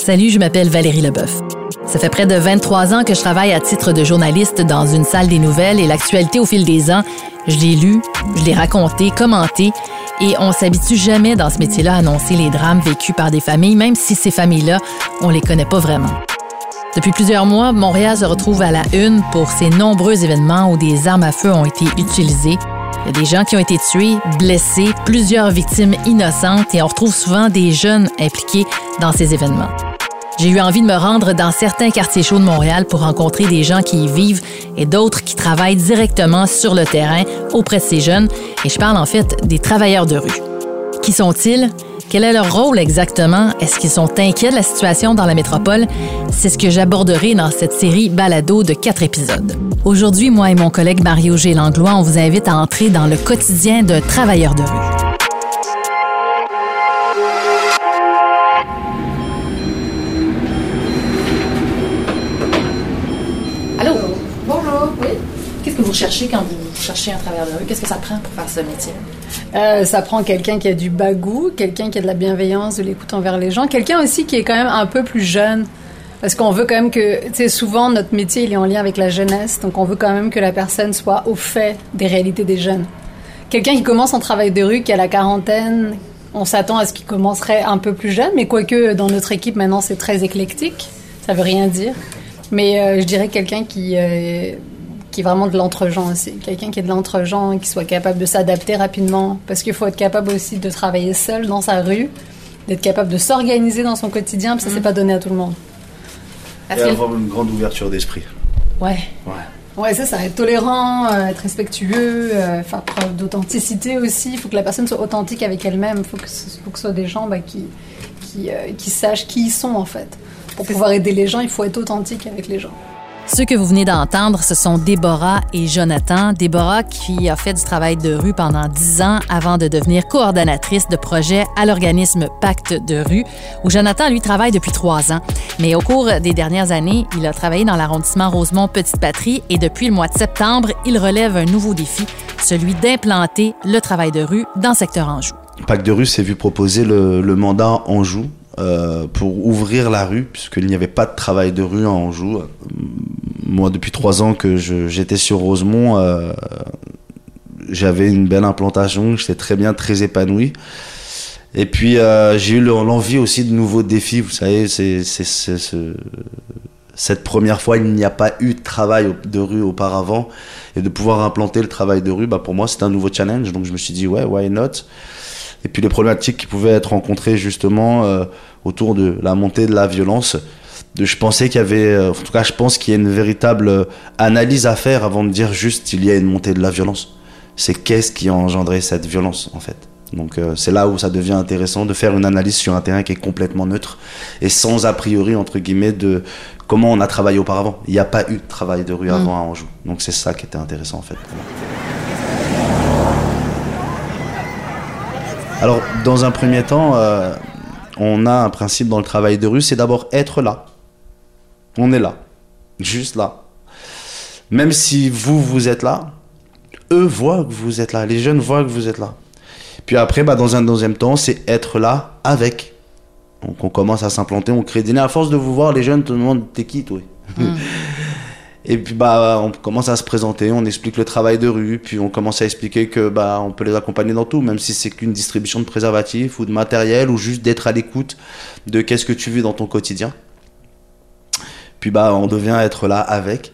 Salut, je m'appelle Valérie Leboeuf. Ça fait près de 23 ans que je travaille à titre de journaliste dans une salle des nouvelles et l'actualité au fil des ans, je l'ai lu, je l'ai raconté, commenté et on s'habitue jamais dans ce métier-là à annoncer les drames vécus par des familles, même si ces familles-là, on les connaît pas vraiment. Depuis plusieurs mois, Montréal se retrouve à la une pour ces nombreux événements où des armes à feu ont été utilisées. Il y a des gens qui ont été tués, blessés, plusieurs victimes innocentes et on retrouve souvent des jeunes impliqués dans ces événements. J'ai eu envie de me rendre dans certains quartiers chauds de Montréal pour rencontrer des gens qui y vivent et d'autres qui travaillent directement sur le terrain auprès de ces jeunes. Et je parle en fait des travailleurs de rue. Qui sont-ils? Quel est leur rôle exactement? Est-ce qu'ils sont inquiets de la situation dans la métropole? C'est ce que j'aborderai dans cette série balado de quatre épisodes. Aujourd'hui, moi et mon collègue Mario G. Langlois, on vous invite à entrer dans le quotidien d'un travailleur de rue. Vous cherchez quand vous cherchez un travailleur de rue? Qu'est-ce que ça prend pour faire ce métier? Euh, ça prend quelqu'un qui a du bagou, quelqu'un qui a de la bienveillance, de l'écoute envers les gens, quelqu'un aussi qui est quand même un peu plus jeune. Parce qu'on veut quand même que, tu sais, souvent notre métier il est en lien avec la jeunesse, donc on veut quand même que la personne soit au fait des réalités des jeunes. Quelqu'un qui commence en travail de rue, qui a la quarantaine, on s'attend à ce qu'il commencerait un peu plus jeune, mais quoique dans notre équipe maintenant c'est très éclectique, ça veut rien dire. Mais euh, je dirais quelqu'un qui, euh, qui est vraiment de l'entre-gens aussi. Quelqu'un qui est de l'entre-gens, qui soit capable de s'adapter rapidement. Parce qu'il faut être capable aussi de travailler seul dans sa rue, d'être capable de s'organiser dans son quotidien, puis ça, c'est pas donné à tout le monde. Et avoir une grande ouverture d'esprit. Ouais. Ouais. Ouais, ça, ça être tolérant, euh, être respectueux, euh, faire preuve d'authenticité aussi. Il faut que la personne soit authentique avec elle-même. Il faut que ce faut que ce soit des gens bah, qui, qui, euh, qui sachent qui ils sont en fait. Pour pouvoir aider les gens, il faut être authentique avec les gens. Ceux que vous venez d'entendre, ce sont Déborah et Jonathan. Déborah qui a fait du travail de rue pendant dix ans avant de devenir coordonnatrice de projet à l'organisme Pacte de rue, où Jonathan, lui, travaille depuis trois ans. Mais au cours des dernières années, il a travaillé dans l'arrondissement Rosemont-Petite-Patrie et depuis le mois de septembre, il relève un nouveau défi, celui d'implanter le travail de rue dans le secteur Anjou. Pacte de rue s'est vu proposer le, mandat Anjou euh, pour ouvrir la rue, puisqu'il n'y avait pas de travail de rue à Anjou. Moi, depuis trois ans que j'étais sur Rosemont, euh, j'avais une belle implantation, j'étais très bien, très épanoui. Et puis, euh, j'ai eu le- l'envie aussi de nouveaux défis. Vous savez, cette première fois, il n'y a pas eu de travail de rue auparavant. Et de pouvoir implanter le travail de rue, bah, pour moi, c'est un nouveau challenge. Donc, je me suis dit, ouais, why not? Et puis, les problématiques qui pouvaient être rencontrées justement euh, autour de la montée de la violence. Je pensais qu'il y avait, euh, en tout cas, je pense qu'il y a une véritable euh, analyse à faire avant de dire juste il y a une montée de la violence. C'est qu'est-ce qui a engendré cette violence, en fait. Donc euh, c'est là où ça devient intéressant de faire une analyse sur un terrain qui est complètement neutre et sans a priori entre guillemets de comment on a travaillé auparavant. Il n'y a pas eu de travail de rue avant à Anjou. Donc c'est ça qui était intéressant en fait. Alors dans un premier temps, euh, on a un principe dans le travail de rue, c'est d'abord être là. On est là, juste là. Même si vous vous êtes là, eux voient que vous êtes là, les jeunes voient que vous êtes là. Puis après, bah, dans un deuxième temps, c'est être là avec. Donc on commence à s'implanter, on crée des liens. À force de vous voir, les jeunes te demandent t'es qui toi? Et puis bah on commence à se présenter, on explique le travail de rue, puis on commence à expliquer que bah on peut les accompagner dans tout, même si c'est qu'une distribution de préservatifs ou de matériel ou juste d'être à l'écoute de qu'est-ce que tu vis dans ton quotidien. Puis bah on devient être là avec.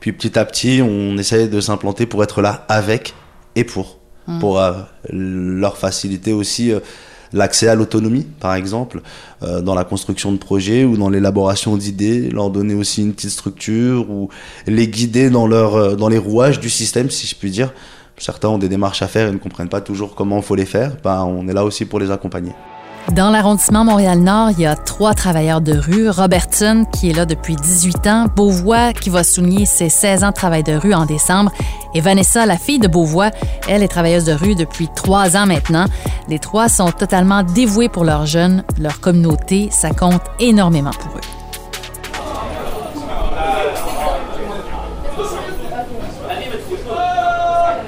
Puis petit à petit, on essaye de s'implanter pour être là avec et pour pour euh, leur faciliter aussi euh, l'accès à l'autonomie, par exemple, euh, dans la construction de projets ou dans l'élaboration d'idées, leur donner aussi une petite structure ou les guider dans leur euh, dans les rouages du système, si je puis dire. Certains ont des démarches à faire et ne comprennent pas toujours comment il faut les faire. Ben, on est là aussi pour les accompagner. Dans l'arrondissement Montréal-Nord, il y a trois travailleurs de rue. Robertson, qui est là depuis 18 ans, Beauvois, qui va souligner ses 16 ans de travail de rue en décembre, et Vanessa, la fille de Beauvois, elle est travailleuse de rue depuis trois ans maintenant. Les trois sont totalement dévoués pour leurs jeunes, leur communauté, ça compte énormément pour eux.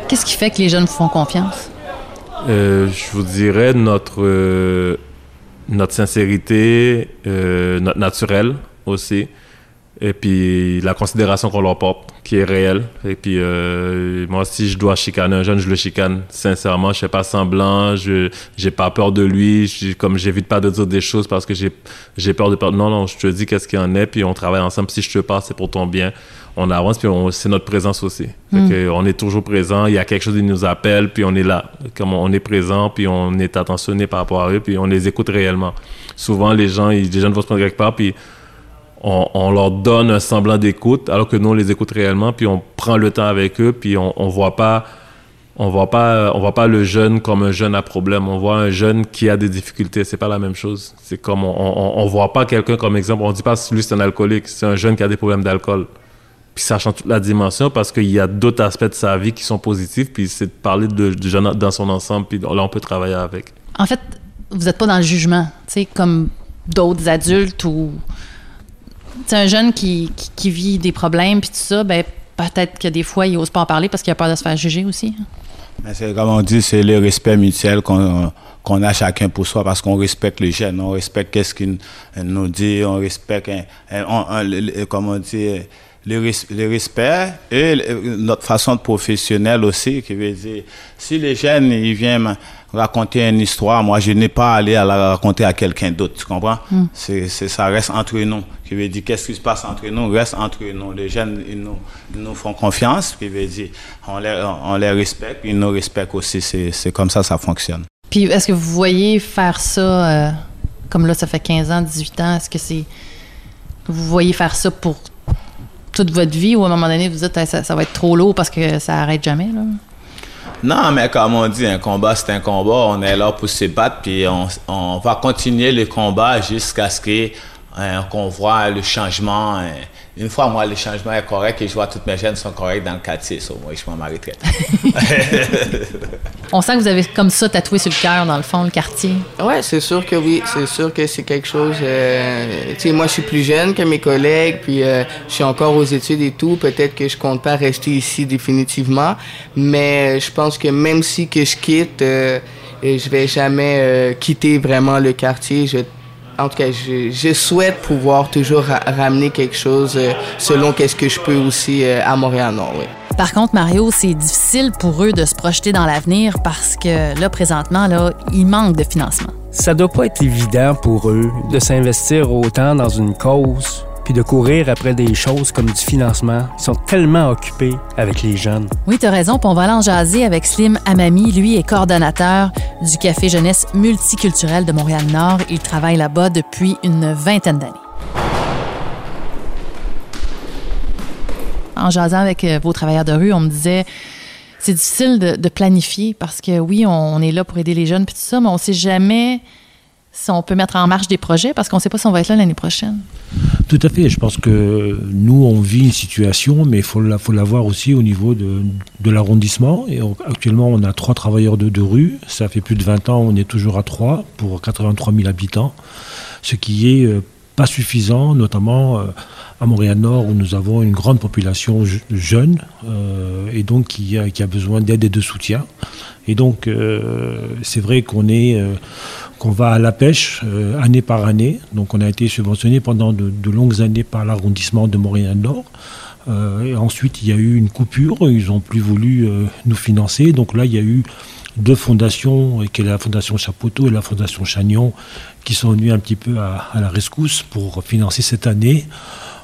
Qu'est-ce qui fait que les jeunes vous font confiance? Euh, je vous dirais notre, euh, notre sincérité, euh, notre naturel aussi, et puis la considération qu'on leur porte, qui est réelle. Et puis euh, moi, si je dois chicaner un jeune, je le chicane sincèrement. Je fais pas semblant, je j'ai pas peur de lui, je, comme j'évite pas de dire des choses parce que j'ai j'ai peur de perdre. Non, non, je te dis qu'est-ce qu'il en est, puis on travaille ensemble. Si je te parle, c'est pour ton bien on avance, puis c'est notre présence aussi. on est toujours présent, il y a quelque chose qui nous appelle, puis on est là. Comme on est présent, puis on est attentionné par rapport à eux, puis on les écoute réellement. Souvent, les gens, ils, les jeunes vont se prendre quelque part, puis on, leur donne un semblant d'écoute, alors que nous, on les écoute réellement, puis on prend le temps avec eux, puis on, on voit pas on voit pas on voit pas le jeune comme un jeune à problème on voit un jeune qui a des difficultés c'est pas la même chose c'est comme on, on, on voit pas quelqu'un comme exemple on dit pas lui c'est un alcoolique c'est un jeune qui a des problèmes d'alcool puis sachant toute la dimension parce qu'il y a d'autres aspects de sa vie qui sont positifs, puis c'est de parler de, du jeune dans son ensemble, puis là, on peut travailler avec. En fait, vous n'êtes pas dans le jugement, tu sais, comme d'autres adultes ou. C'est un jeune qui, qui, vit des problèmes, puis tout ça, ben peut-être que des fois, il n'ose pas en parler parce qu'il a peur de se faire juger aussi. Mais c'est comme on dit, c'est le respect mutuel qu'on qu'on a chacun pour soi parce qu'on respecte les jeunes, on respecte qu'est-ce qu'il nous dit, on respecte, comme on dit, le, respect et notre façon de professionnelle aussi, qui veut dire, si les jeunes, ils viennent raconter une histoire, moi, je n'ai pas à aller à la raconter à quelqu'un d'autre, tu comprends? Hmm. C'est, ça reste entre nous. Qui veut dire, qu'est-ce qui se passe entre nous, reste entre nous. Les jeunes, ils nous, nous font confiance, qui veut dire, on les, on les respecte, ils nous respectent aussi. C'est, comme ça, ça fonctionne. Puis, est-ce que vous voyez faire ça, euh, comme là, ça fait 15 ans, 18 ans, est-ce que c'est... Vous voyez faire ça pour toute votre vie ou à un moment donné, vous dites ça, ça va être trop lourd parce que ça arrête jamais? Non, mais comme on dit, un combat, c'est un combat. On est là pour se battre, puis on, va continuer le combat jusqu'à ce euh, qu'on voit le changement. Euh, une fois, moi, le changement est correct et je vois toutes mes jeunes sont corrects dans le quartier, so, moi, je m'en m'arrêterai. On sent que vous avez comme ça tatoué sur le cœur, dans le fond, le quartier. Oui, c'est sûr que oui. C'est sûr que c'est quelque chose. Euh, tu sais, moi, je suis plus jeune que mes collègues, puis euh, je suis encore aux études et tout. Peut-être que je compte pas rester ici définitivement, mais je pense que même si que je quitte, euh, je vais jamais quitter vraiment le quartier. Je en tout cas, je, souhaite pouvoir toujours ramener quelque chose euh, selon qu'est-ce que je peux aussi euh, à Montréal-Nord. Par contre, Mario, c'est difficile pour eux de se projeter dans l'avenir parce que là, présentement, là, il manque de financement. Ça doit pas être évident pour eux de s'investir autant dans une cause de courir après des choses comme du financement. Ils sont tellement occupés avec les jeunes. Oui, tu as raison. Puis on va aller en jaser avec Slim Amami. Lui est coordonnateur du Café Jeunesse multiculturel de Montréal-Nord. Il travaille là-bas depuis une vingtaine d'années. En jasant avec euh, vos travailleurs de rue, on me disait c'est difficile de, planifier parce que oui, on, est là pour aider les jeunes puis tout ça, mais on ne sait jamais si on peut mettre en marche des projets parce qu'on ne sait pas si on va être là l'année prochaine. Tout à fait. Je pense que nous, on vit une situation, mais il faut la, faut la voir aussi au niveau de, de l'arrondissement. Et actuellement, on a trois travailleurs de, de rue. Ça fait plus de 20 ans, on est toujours à trois pour 83 000 habitants, ce qui est euh, pas suffisant, notamment euh, à Montréal-Nord où nous avons une grande population jeune euh, et donc qui qui a besoin d'aide et de soutien. Et donc, c'est vrai qu'on est qu'on va à la pêche euh, année par année. Donc on a été subventionné pendant de, longues années par l'arrondissement de Montréal-Nord. Euh, ensuite, il y a eu une coupure, ils n'ont plus voulu euh, nous financer. Donc là, il y a eu deux fondations, qui est la fondation Chapoteau et la fondation Chagnon, qui sont venues un petit peu à la rescousse pour financer cette année.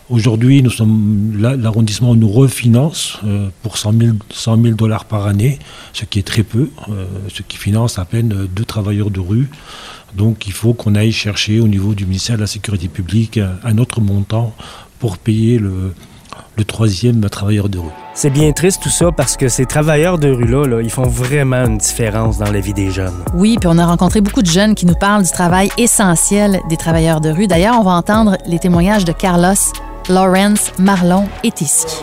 Aujourd'hui, nous sommes l'arrondissement nous refinance euh, pour 100 000, dollars par année, ce qui est très peu, euh, ce qui finance à peine deux travailleurs de rue. Donc, il faut qu'on aille chercher au niveau du ministère de la Sécurité publique un, autre montant pour payer le, le troisième travailleur de rue. C'est bien triste tout ça parce que ces travailleurs de rue-là, là, ils font vraiment une différence dans la vie des jeunes. Oui, puis on a rencontré beaucoup de jeunes qui nous parlent du travail essentiel des travailleurs de rue. D'ailleurs, on va entendre les témoignages de Carlos, Lawrence, Marlon et Tiski.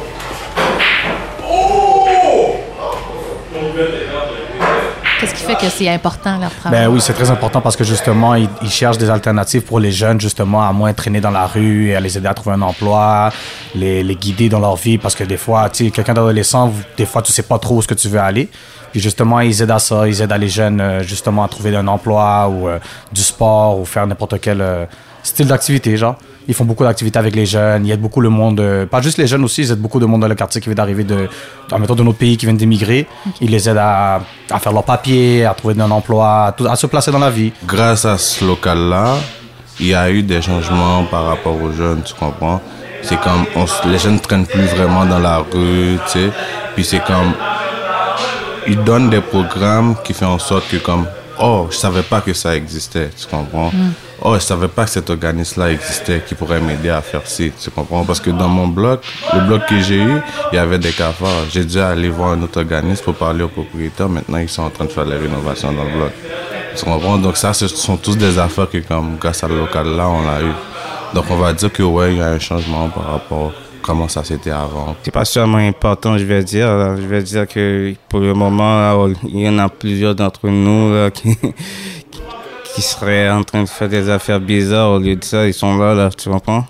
Qu'est-ce qui fait que c'est important leur travail? Ben oui, c'est très important parce que justement, ils, cherchent des alternatives pour les jeunes, justement, à moins traîner dans la rue, et à les aider à trouver un emploi, les, guider dans leur vie parce que des fois, tu sais, quelqu'un d'adolescent, des fois, tu sais pas trop où ce que tu veux aller. Puis justement, ils aident à ça, ils aident les jeunes, euh, justement, à trouver un emploi ou euh, du sport ou faire n'importe quel euh, style d'activité, genre. Ils font beaucoup d'activités avec les jeunes, ils aident beaucoup le monde, euh, pas juste les jeunes aussi, ils aident beaucoup de monde dans le quartier qui vient d'arriver de, dans, mettons, de notre pays, qui viennent d'émigrer. Ils les aident à, à faire leurs papiers, à trouver un emploi, à, tout- à se placer dans la vie. Grâce à ce local-là, il y a eu des changements par rapport aux jeunes, tu comprends? C'est comme, on les jeunes ne traînent plus vraiment dans la rue, tu sais. Puis c'est comme, ils donnent des programmes qui font en sorte que comme, oh, je savais pas que ça existait, tu comprends? Oh, je savais pas que cet organisme-là existait qui pourrait m'aider à faire ci, tu comprends? Parce que dans mon bloc, le bloc que j'ai eu, il y avait des cafards. J'ai dû aller voir un autre organisme pour parler aux propriétaires. Maintenant, ils sont en train de faire les rénovations dans le bloc. Tu comprends? Donc ça, ce sont tous des affaires que comme, grâce à le local-là, on l'a eu. Donc on va dire que ouais, il y a un changement par rapport à comment ça c'était avant. C'est pas seulement important, je vais dire. Je vais dire que pour le moment, il y en a plusieurs d'entre nous qui, qui seraient en train de faire des affaires bizarres. Au lieu de ça, ils sont là, là, tu comprends?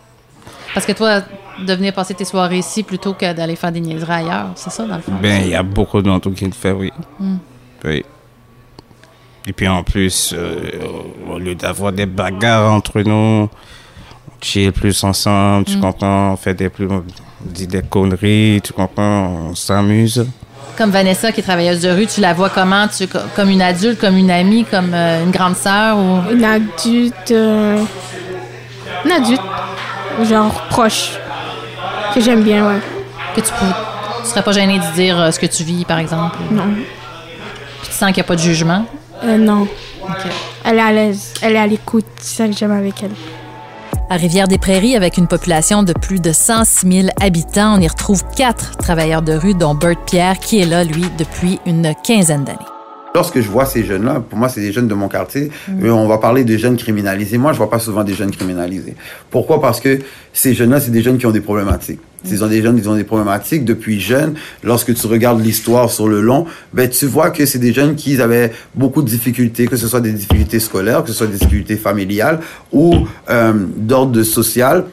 Parce que toi, de venir passer tes soirées ici plutôt que d'aller faire des niaiseries ailleurs, c'est ça dans le fond? Ben, il y a beaucoup d'entre qui le font, oui. Hmm. Oui. Et puis en plus, euh, au lieu d'avoir des bagarres entre nous, on chill plus ensemble, tu Mm. comprends? On fait des, plus, on dit des conneries, tu comprends? On s'amuse. Comme Vanessa, qui est travailleuse de rue, tu la vois comment? Tu, co- comme une adulte, comme une amie, comme euh, une grande sœur? Ou... Une adulte. euh, Une adulte. Genre proche. Que j'aime bien, ouais. Que tu, peux, tu serais pas gêné de dire euh, ce que tu vis, par exemple? Non. Puis tu sens qu'il n'y a pas de jugement? Euh, non. Elle est à l'aise. Elle est à l'écoute. C'est ça que j'aime avec elle. À Rivière-des-Prairies, avec une population de plus de 106 000 habitants, on y retrouve quatre travailleurs de rue, dont Bert Pierre, qui est là, lui, depuis une quinzaine d'années. Lorsque je vois ces jeunes-là, pour moi, c'est des jeunes de mon quartier. Euh, on va parler de jeunes criminalisés. Moi, je vois pas souvent des jeunes criminalisés. Pourquoi? Parce que ces jeunes-là, c'est des jeunes qui ont des problématiques. Ils ont des jeunes, ils ont des problématiques depuis jeunes. Lorsque tu regardes l'histoire sur le long, ben tu vois que c'est des jeunes qui avaient beaucoup de difficultés, que ce soit des difficultés scolaires, que ce soit des difficultés familiales ou euh, d'ordre social.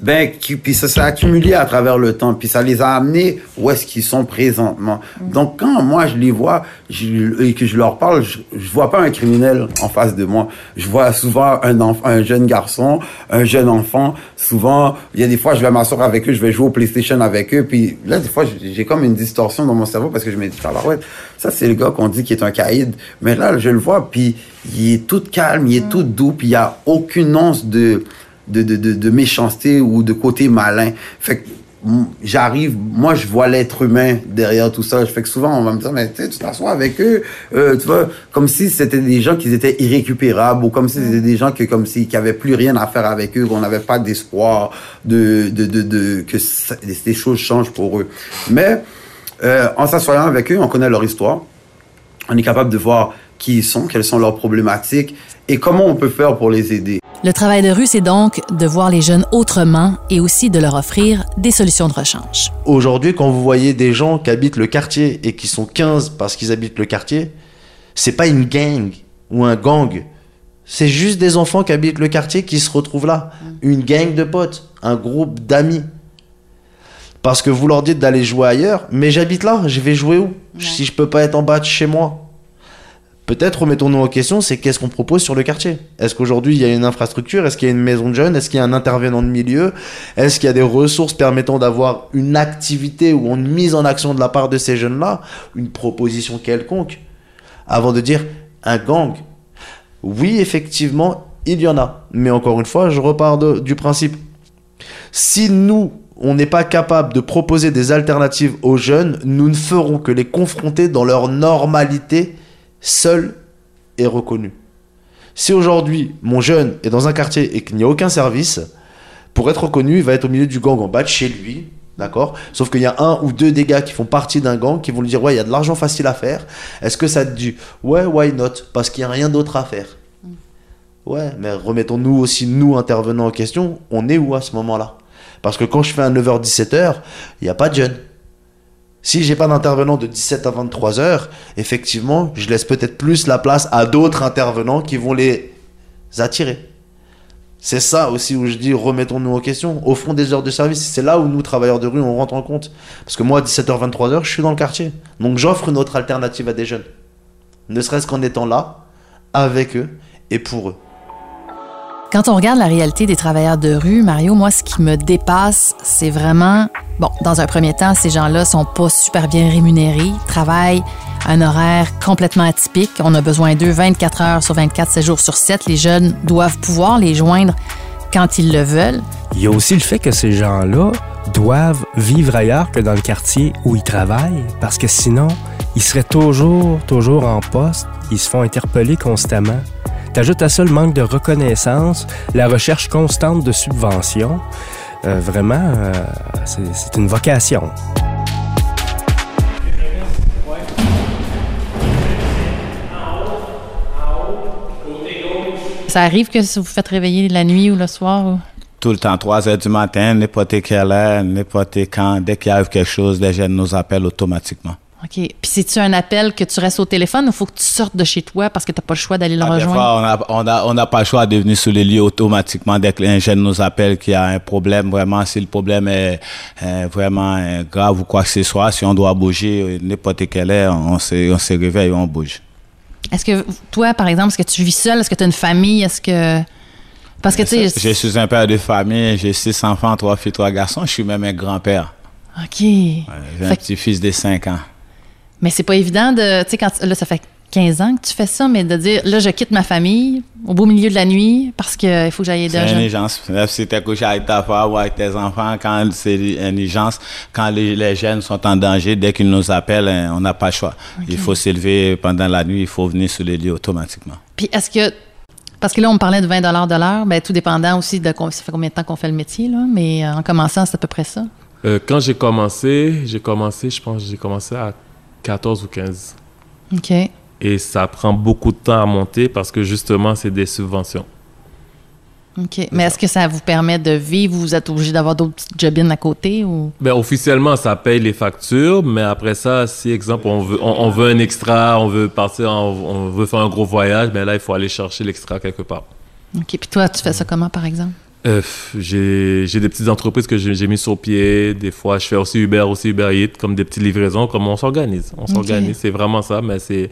Ben, qui, puis ça s'est accumulé à travers le temps, puis ça les a amenés où est-ce qu'ils sont présentement. Donc quand moi je les vois je- et que je leur parle, je, je vois pas un criminel en face de moi. Je vois souvent un enfant, un jeune garçon, un jeune enfant. Souvent, il y a des fois je vais m'asseoir avec eux, je vais jouer au PlayStation avec eux, puis là des fois j'ai comme une distorsion dans mon cerveau parce que je me dis ah ouais, ça c'est le gars qu'on dit qui est un caïd, mais là je le vois puis il est tout calme, il est tout doux, puis il y a aucune once de de, de, de, de méchanceté ou de côté malin. Fait que j'arrive, moi je vois l'être humain derrière tout ça. Je fais que souvent on va me dire, mais tu t'assois avec eux, euh, tu vois, comme si c'était des gens qui étaient irrécupérables ou comme si c'était des gens que, comme si, qui avaient plus rien à faire avec eux, qu'on n'avait pas d'espoir de, de, de, de, que ça- des choses changent pour eux. Mais euh, en s'assoyant avec eux, on connaît leur histoire on est capable de voir qui ils sont, quelles sont leurs problématiques et comment on peut faire pour les aider. Le travail de rue, c'est donc de voir les jeunes autrement et aussi de leur offrir des solutions de rechange. Aujourd'hui, quand vous voyez des gens qui habitent le quartier et qui sont 15 parce qu'ils habitent le quartier, c'est pas une gang ou un gang. C'est juste des enfants qui habitent le quartier qui se retrouvent là. Une gang de potes, un groupe d'amis. Parce que vous leur dites d'aller jouer ailleurs, mais j'habite là, je vais jouer où? Si je peux pas être en bas de chez moi. Peut-être remettons-nous en question, c'est qu'est-ce qu'on propose sur le quartier? Est-ce qu'aujourd'hui il y a une infrastructure? Est-ce qu'il y a une maison de jeunes? Est-ce qu'il y a un intervenant de milieu? Est-ce qu'il y a des ressources permettant d'avoir une activité ou une mise en action de la part de ces jeunes-là? Une proposition quelconque Avant de dire un gang. Oui, effectivement, il y en a. Mais encore une fois, je repars du principe. Si nous, on n'est pas capable de proposer des alternatives aux jeunes, nous ne ferons que les confronter dans leur normalité seule et reconnue. Si aujourd'hui, mon jeune est dans un quartier et qu'il n'y a aucun service, pour être reconnu, il va être au milieu du gang en bas de chez lui, D'accord? Sauf qu'il y a un ou deux des gars qui font partie d'un gang qui vont lui dire Ouais, il y a de l'argent facile à faire. Est-ce que ça te dit Ouais, why not? Parce qu'il n'y a rien d'autre à faire. Ouais, mais remettons-nous aussi, nous, intervenants en question, on est où à ce moment-là? Parce que quand je fais un 9h-17h, il n'y a pas de jeunes. Si j'ai pas d'intervenant de 17 à 23 heures, effectivement, je laisse peut-être plus la place à d'autres intervenants qui vont les attirer. C'est ça aussi où je dis remettons-nous en question. Au fond des heures de service, c'est là où nous, travailleurs de rue, on rentre en compte. Parce que moi, à 17h, 23h, je suis dans le quartier. Donc j'offre une autre alternative à des jeunes. Ne serait-ce qu'en étant là, avec eux et pour eux. Quand on regarde la réalité des travailleurs de rue, Mario, moi, ce qui me dépasse, c'est vraiment... Bon, dans un premier temps, ces gens-là sont pas super bien rémunérés, travaillent un horaire complètement atypique. On a besoin d'eux 24 heures sur 24, 7 jours sur 7. Les jeunes doivent pouvoir les joindre quand ils le veulent. Il y a aussi le fait que ces gens-là doivent vivre ailleurs que dans le quartier où ils travaillent, parce que sinon, ils seraient toujours, toujours en poste. Ils se font interpeller constamment. T'ajoutes à ça le manque de reconnaissance, la recherche constante de subventions. Euh, vraiment, euh, c'est une vocation. Ça arrive que vous vous faites réveiller la nuit ou le soir? ou- Tout le temps, 3 heures du matin, n'importe quelle heure, n'importe quand, dès qu'il arrive quelque chose, les jeunes nous appellent automatiquement. OK. Puis c'est-tu un appel que tu restes au téléphone ou faut que tu sortes de chez toi parce que tu n'as pas le choix d'aller le Ah, rejoindre? fois, on n'a on a, on a pas le choix de venir sur les lieux automatiquement dès qu'un jeune nous appelle qu'il y a un problème. Vraiment, si le problème est vraiment euh, grave ou quoi que ce soit, si on doit bouger euh, n'importe quelle heure, on se, on se réveille et on bouge. Est-ce que toi, par exemple, est-ce que tu vis seul? Est-ce que tu as une famille? Est-ce que. Parce que, tu sais. Je suis un père de famille, j'ai six enfants, trois filles, trois garçons. Je suis même un grand-père. OK. J'ai un petit-fils de 5 ans. Mais c'est pas évident de. Tu sais, quand. Là, ça fait 15 ans que tu fais ça, mais de dire, là, je quitte ma famille au beau milieu de la nuit parce qu'il faut que j'aille aider C'est un une urgence. Si tu couché avec ta femme ou avec tes enfants, quand c'est une urgence, quand les, les jeunes sont en danger, dès qu'ils nous appellent, hein, on n'a pas le choix. Il faut s'élever pendant la nuit, il faut venir sur les lieux automatiquement. Puis est-ce que. Parce que là, on me parlait de 20 de l'heure, ben, tout dépendant aussi de com- ça fait combien de temps qu'on fait le métier, là, mais euh, en commençant, c'est à peu près ça. Euh, quand j'ai commencé, j'ai commencé, je pense, que j'ai commencé à 14 ou 15. OK. Et ça prend beaucoup de temps à monter parce que justement, c'est des subventions. OK. Mais est-ce que ça vous permet de vivre? Ou vous êtes obligé d'avoir d'autres petites jobines à côté ou? Ben, officiellement, ça paye les factures, mais après ça, si, exemple, on veut, on, on veut un extra, on veut partir, en- on veut faire un gros voyage, ben là, il faut aller chercher l'extra quelque part. OK. Puis toi, tu fais ça comment, par exemple? Euh, j'ai j'ai des petites entreprises que j'ai j'ai mis sur pied. Des fois, je fais aussi Uber, aussi Uber Eats, comme des petites livraisons, comme on s'organise. On s'organise, c'est vraiment ça. Mais c'est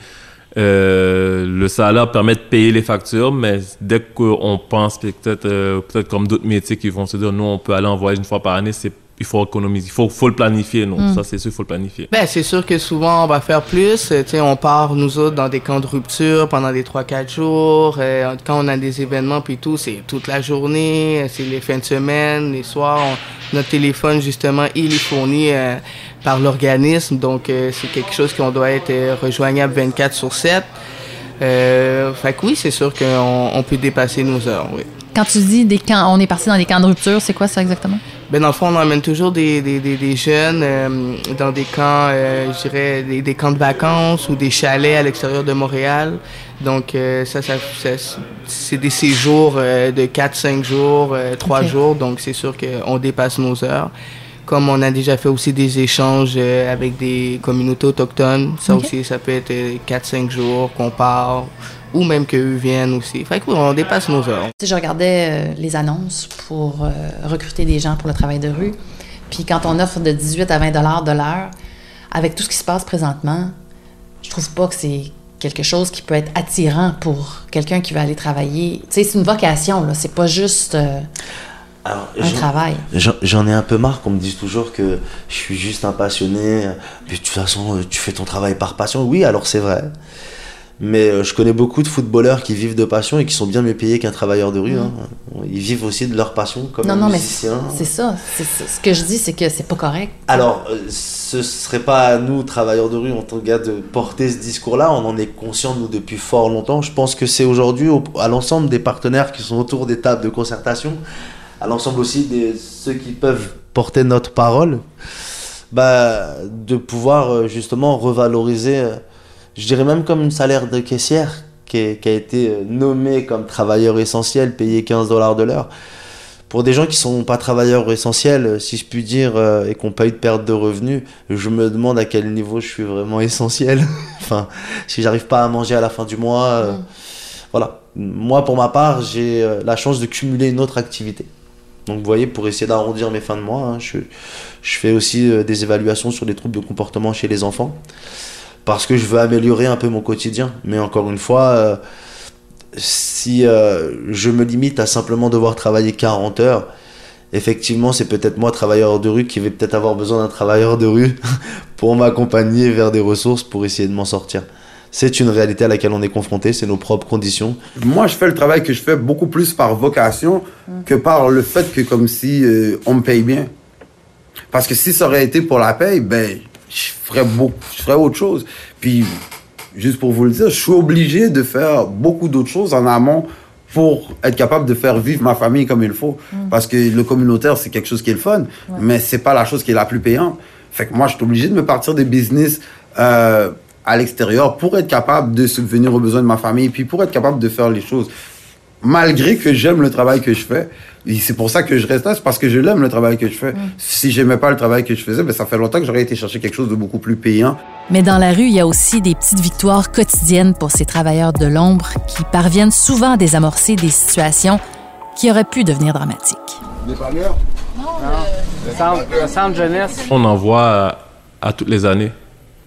euh, le salaire permet de payer les factures, mais dès qu'on pense peut-être euh, peut-être comme d'autres métiers qui vont se dire, nous, on peut aller en voyage une fois par année, c'est il faut économiser, il faut, faut le planifier, non. Mm. Ça, c'est sûr, il faut le planifier. Ben, c'est sûr que souvent, on va faire plus. Tu sais, on part, nous autres, dans des camps de rupture pendant des 3-4 jours. Euh, quand on a des événements, puis tout, c'est toute la journée, euh, c'est les fins de semaine, les soirs. On- notre téléphone, justement, il est fourni euh, par l'organisme. Donc, euh, c'est quelque chose qu'on doit être euh, rejoignable 24 sur 7. Euh, fait que oui, c'est sûr qu'on on peut dépasser nos heures, oui. Quand tu dis des camps, on est parti dans des camps de rupture, c'est quoi ça exactement? Ben dans le fond, on emmène toujours des, des, des, des jeunes euh, dans des camps, euh, je dirais, des, des camps de vacances ou des chalets à l'extérieur de Montréal. Donc, euh, ça, ça, ça- c'est des séjours euh, de 4-5 jours, 3 Ok. jours. Donc, c'est sûr qu'on dépasse nos heures. Comme on a déjà fait aussi des échanges euh, avec des communautés autochtones, ça aussi, ça peut être euh, 4-5 jours qu'on part, ou même qu'eux viennent aussi. Fait que oui, on dépasse nos heures. Sais, je regardais euh, les annonces pour euh, recruter des gens pour le travail de rue. Puis quand on offre de 18 à 20 dollars de l'heure, avec tout ce qui se passe présentement, je trouve pas que c'est quelque chose qui peut être attirant pour quelqu'un qui va aller travailler. Tu sais, c'est une vocation, là. C'est pas juste euh, Alors, un j'en- travail. J'en ai un peu marre qu'on me dise toujours que je suis juste un passionné. Mais de toute façon, euh, tu fais ton travail par passion. Oui, alors c'est vrai. Mais euh, je connais beaucoup de footballeurs qui vivent de passion et qui sont bien mieux payés qu'un travailleur de rue. hein. Ils vivent aussi de leur passion comme Mm. non, un non, mais musicien. c'est ça. Ce que je dis, c'est que c'est pas correct. Alors, euh, ce serait pas à nous, travailleurs de rue, en tant que gars, de porter ce discours-là. On en est conscient, nous, depuis fort longtemps. Je pense que c'est aujourd'hui au- à l'ensemble des partenaires qui sont autour des tables de concertation, à l'ensemble aussi de ceux qui peuvent porter notre parole, bah, de pouvoir euh, justement revaloriser, euh, je dirais même comme une salaire de caissière qui, est- qui a été euh, nommé comme travailleur essentiel, payé 15 dollars de l'heure. Pour des gens qui sont pas travailleurs essentiels, si je puis dire, et qui n'ont pas eu de perte de revenus, je me demande à quel niveau je suis vraiment essentiel. enfin, si j'arrive pas à manger à la fin du mois, euh, voilà. Moi, pour ma part, j'ai la chance de cumuler une autre activité. Donc, vous voyez, pour essayer d'arrondir mes fins de mois, hein, je, fais aussi euh, des évaluations sur les troubles de comportement chez les enfants. Parce que je veux améliorer un peu mon quotidien. Mais encore une fois, euh, si euh, je me limite à simplement devoir travailler 40 heures, effectivement, c'est peut-être moi, travailleur de rue, qui vais peut-être avoir besoin d'un travailleur de rue pour m'accompagner vers des ressources pour essayer de m'en sortir. C'est une réalité à laquelle on est confronté, c'est nos propres conditions. Moi, je fais le travail que je fais beaucoup plus par vocation que par le fait que comme si euh, on me paye bien. Parce que si ça aurait été pour la paye, ben, je ferais beaucoup, je ferais autre chose. Puis, juste pour vous le dire, je suis obligé de faire beaucoup d'autres choses en amont pour être capable de faire vivre ma famille comme il faut. Parce que le communautaire, c'est quelque chose qui est le fun, mais c'est pas la chose qui est la plus payante. Fait que moi, je suis obligé de me partir des business euh, à l'extérieur pour être capable de subvenir aux besoins de ma famille, puis pour être capable de faire les choses. Malgré que j'aime le travail que je fais, et c'est pour ça que je reste là, c'est parce que je l'aime le travail que je fais. Si j'aimais pas le travail que je faisais, ben ça fait longtemps que j'aurais été chercher quelque chose de beaucoup plus payant. Mais dans la rue, il y a aussi des petites victoires quotidiennes pour ces travailleurs de l'ombre qui parviennent souvent à désamorcer des situations qui auraient pu devenir dramatiques. Le centre jeunesse. On en voit à, à toutes les années.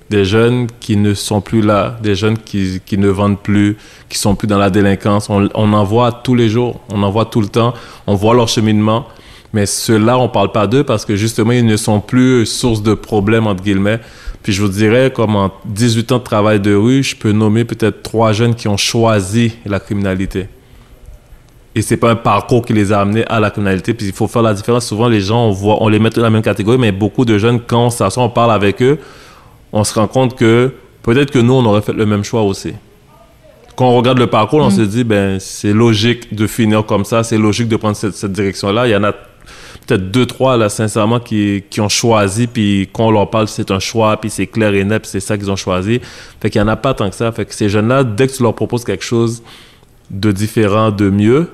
Des jeunes qui ne sont plus là, des jeunes qui, qui ne vendent plus, qui sont plus dans la délinquance. On, en voit tous les jours, on en voit tout le temps. On voit leur cheminement. Mais ceux-là, on parle pas d'eux parce que justement, ils ne sont plus source de problèmes, entre guillemets. Puis je vous dirais, comme en 18 ans de travail de rue, je peux nommer peut-être trois jeunes qui ont choisi la criminalité. Et c'est pas un parcours qui les a amenés à la criminalité. Puis il faut faire la différence. Souvent, les gens, on, voit, on les met dans la même catégorie, mais beaucoup de jeunes, quand on s'assoit, on parle avec eux, on se rend compte que peut-être que nous, on aurait fait le même choix aussi. Quand on regarde le parcours, on Mm. se dit, ben, c'est logique de finir comme ça, c'est logique de prendre cette, cette direction-là. Il y en a peut-être deux, trois, là, sincèrement, qui, qui ont choisi, puis quand on leur parle, c'est un choix, puis c'est clair et net, puis c'est ça qu'ils ont choisi. Fait qu'il n'y en a pas tant que ça. Fait que ces jeunes-là, dès que tu leur proposes quelque chose de différent, de mieux,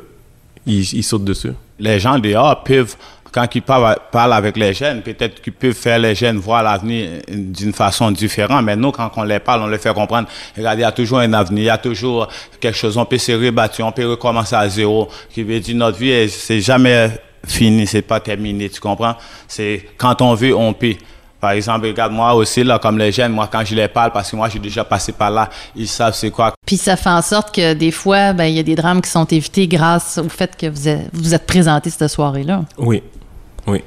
ils, ils sautent dessus. les gens dehors peuvent, quand ils parlent, parlent avec les jeunes, peut-être qu'ils peuvent faire les jeunes voir l'avenir d'une façon différente. Mais nous, quand on les parle, on les fait comprendre, regardez, il y a toujours un avenir, il y a toujours quelque chose, on peut se rebattre, on peut recommencer à zéro. Qui veut dire, notre vie, c'est jamais fini, c'est pas terminé, tu comprends? C'est quand on veut, on peut. Par exemple, regarde, moi aussi, là, comme les jeunes, moi, quand je les parle, parce que moi, j'ai déjà passé par là, ils savent c'est quoi. Puis ça fait en sorte que des fois, ben, il y a des drames qui sont évités grâce au fait que vous êtes, vous êtes présenté cette soirée-là. Oui, oui.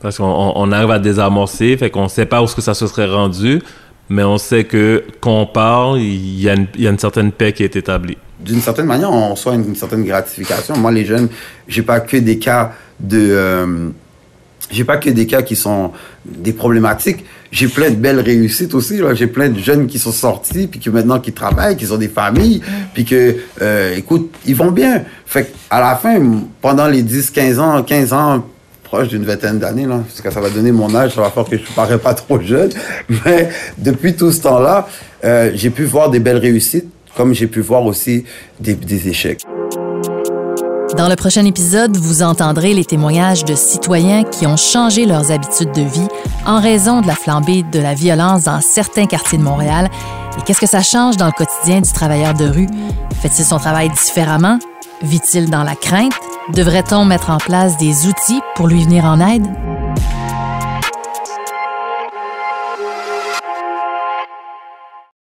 Parce qu'on on- on arrive à désamorcer, fait qu'on sait pas où est-ce que ça se serait rendu, mais on sait que quand on parle, il y, a une- certaine paix qui est établie. d'une certaine manière, on reçoit une, certaine gratification. Moi, les jeunes, j'ai pas que des cas de, euh, j'ai pas que des cas qui sont des problématiques. J'ai plein de belles réussites aussi. J'ai plein de jeunes qui sont sortis, puis qui maintenant qui travaillent, qui ont des familles, puis que, euh, écoute, ils vont bien. Fait à la fin, pendant les 10, 15 ans, 15 ans, proche d'une vingtaine d'années, parce que ça va donner mon âge, ça va faire que je ne parais pas trop jeune. Mais depuis tout ce temps-là, euh, j'ai pu voir des belles réussites, comme j'ai pu voir aussi des échecs. Dans le prochain épisode, vous entendrez les témoignages de citoyens qui ont changé leurs habitudes de vie en raison de la flambée de la violence dans certains quartiers de Montréal. Et qu'est-ce que ça change dans le quotidien du travailleur de rue? Fait-il son travail différemment? Vit-il dans la crainte? Devrait-on mettre en place des outils pour lui venir en aide?